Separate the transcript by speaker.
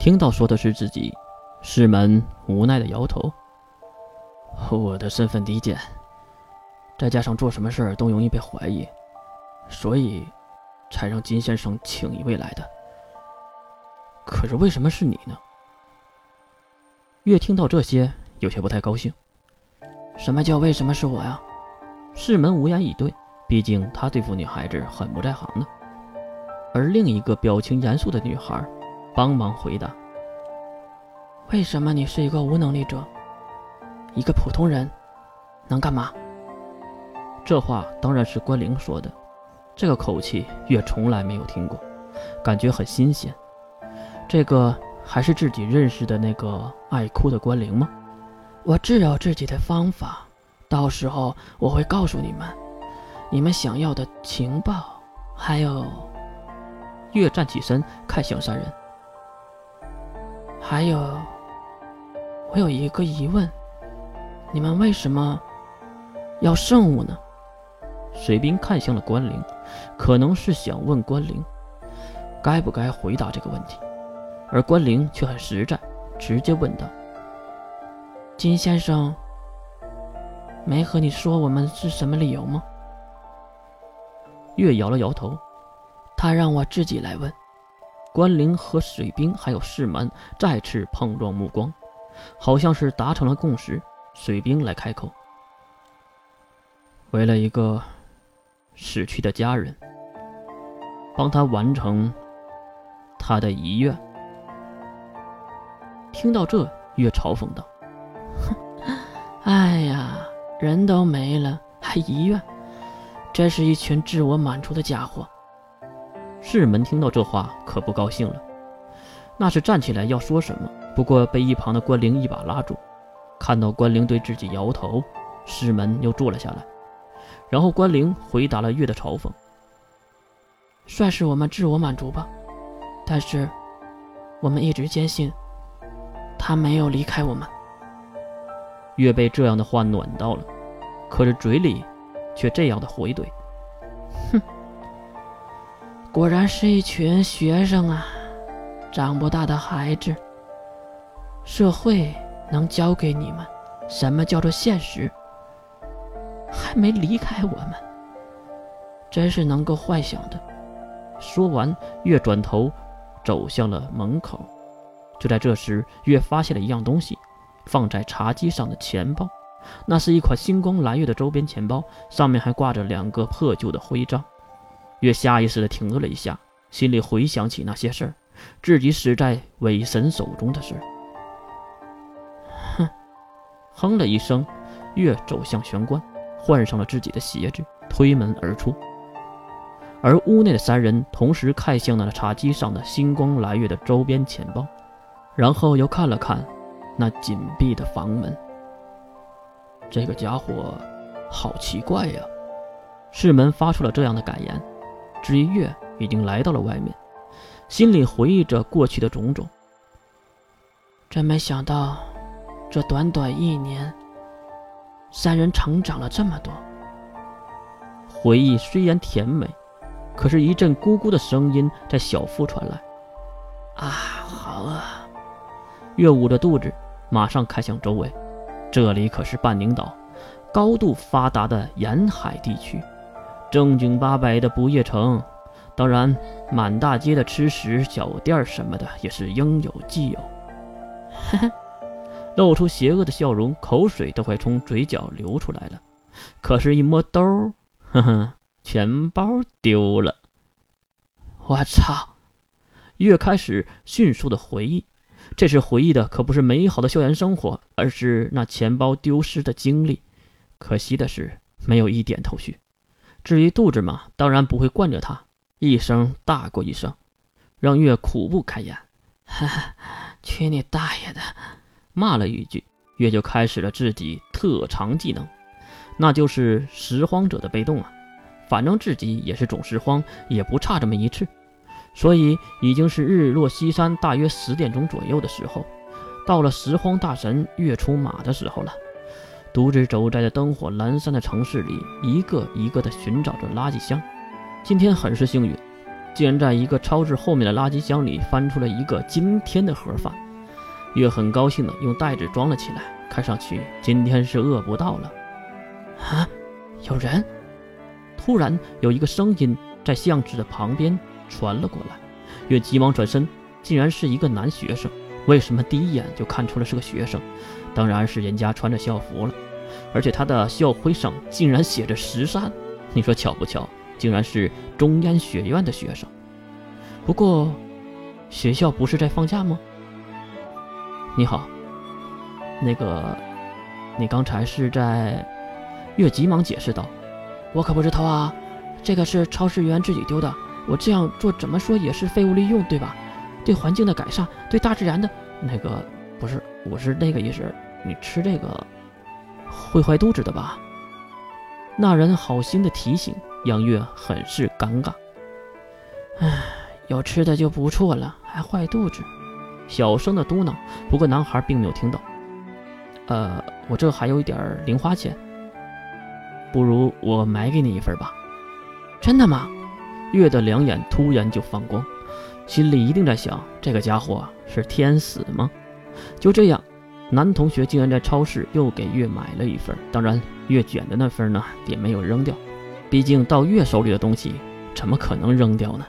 Speaker 1: 听到说的是自己，世门无奈的摇头。我的身份低贱，再加上做什么事儿都容易被怀疑，所以才让金先生请一位来的。可是为什么是你呢？越听到这些，有些不太高兴。
Speaker 2: 什么叫为什么是我呀？
Speaker 1: 世门无言以对，毕竟他对付女孩子很不在行的。而另一个表情严肃的女孩，帮忙回答：“
Speaker 2: 为什么你是一个无能力者？一个普通人，能干嘛？”
Speaker 1: 这话当然是关灵说的，这个口气月从来没有听过，感觉很新鲜。这个还是自己认识的那个爱哭的关灵吗？
Speaker 2: 我自有自己的方法，到时候我会告诉你们，你们想要的情报，还有。
Speaker 1: 月站起身，看向三人。
Speaker 2: 还有，我有一个疑问：你们为什么要圣物呢？
Speaker 1: 水兵看向了关灵，可能是想问关灵该不该回答这个问题，而关灵却很实在，直接问道：“
Speaker 2: 金先生没和你说我们是什么理由吗？”
Speaker 1: 月摇了摇头。
Speaker 2: 他让我自己来问。
Speaker 1: 关灵和水兵还有世门再次碰撞目光，好像是达成了共识。水兵来开口：“为了一个死去的家人，帮他完成他的遗愿。”听到这，月嘲讽道：“
Speaker 2: 哼，哎呀，人都没了还遗愿，真是一群自我满足的家伙。”
Speaker 1: 世门听到这话可不高兴了，那是站起来要说什么，不过被一旁的关灵一把拉住。看到关灵对自己摇头，世门又坐了下来。然后关灵回答了月的嘲讽：“
Speaker 2: 算是我们自我满足吧，但是我们一直坚信他没有离开我们。”
Speaker 1: 月被这样的话暖到了，可是嘴里却这样的回怼。
Speaker 2: 哼果然是一群学生啊，长不大的孩子。社会能教给你们什么叫做现实？还没离开我们，真是能够幻想的。
Speaker 1: 说完，月转头走向了门口。就在这时，月发现了一样东西，放在茶几上的钱包。那是一款星光蓝月的周边钱包，上面还挂着两个破旧的徽章。月下意识地停顿了一下，心里回想起那些事儿，自己死在伪神手中的事。哼，哼了一声，月走向玄关，换上了自己的鞋子，推门而出。而屋内的三人同时看向了茶几上的星光蓝月的周边钱包，然后又看了看那紧闭的房门。这个家伙好奇怪呀！世门发出了这样的感言。只一月已经来到了外面，心里回忆着过去的种种。
Speaker 2: 真没想到，这短短一年，三人成长了这么多。
Speaker 1: 回忆虽然甜美，可是，一阵咕咕的声音在小腹传来。
Speaker 2: 啊，好饿！
Speaker 1: 月捂着肚子，马上看向周围，这里可是半宁岛，高度发达的沿海地区。正经八百的不夜城，当然，满大街的吃食小店什么的也是应有尽有。哈哈，露出邪恶的笑容，口水都快从嘴角流出来了。可是，一摸兜，呵呵，钱包丢了。
Speaker 2: 我操！
Speaker 1: 月开始迅速的回忆，这次回忆的可不是美好的校园生活，而是那钱包丢失的经历。可惜的是，没有一点头绪。至于肚子嘛，当然不会惯着他，一声大过一声，让月苦不堪言。
Speaker 2: 哈哈，去你大爷的！
Speaker 1: 骂了一句，月就开始了自己特长技能，那就是拾荒者的被动啊。反正自己也是总拾荒，也不差这么一次。所以已经是日落西山，大约十点钟左右的时候，到了拾荒大神月出马的时候了。独自走在灯火阑珊的城市里，一个一个地寻找着垃圾箱。今天很是幸运，竟然在一个超市后面的垃圾箱里翻出了一个今天的盒饭。月很高兴的用袋子装了起来，看上去今天是饿不到了。
Speaker 2: 啊，有人！
Speaker 1: 突然有一个声音在巷子的旁边传了过来，月急忙转身，竟然是一个男学生。为什么第一眼就看出了是个学生？当然是人家穿着校服了，而且他的校徽上竟然写着十三。你说巧不巧？竟然是中烟学院的学生。不过，学校不是在放假吗？你好，那个，你刚才是在？月急忙解释道：“
Speaker 2: 我可不是偷啊，这个是超市员自己丢的。我这样做怎么说也是废物利用，对吧？对环境的改善，对大自然的……
Speaker 1: 那个不是，我是那个意思。你吃这个会坏肚子的吧？”那人好心的提醒。杨月很是尴尬，
Speaker 2: 唉，有吃的就不错了，还坏肚子，
Speaker 1: 小声的嘟囔。不过男孩并没有听到。呃，我这还有一点零花钱，不如我买给你一份吧？
Speaker 2: 真的吗？
Speaker 1: 月的两眼突然就放光，心里一定在想：这个家伙是天使吗？就这样，男同学竟然在超市又给月买了一份，当然，月卷的那份呢，也没有扔掉。毕竟到月手里的东西，怎么可能扔掉呢？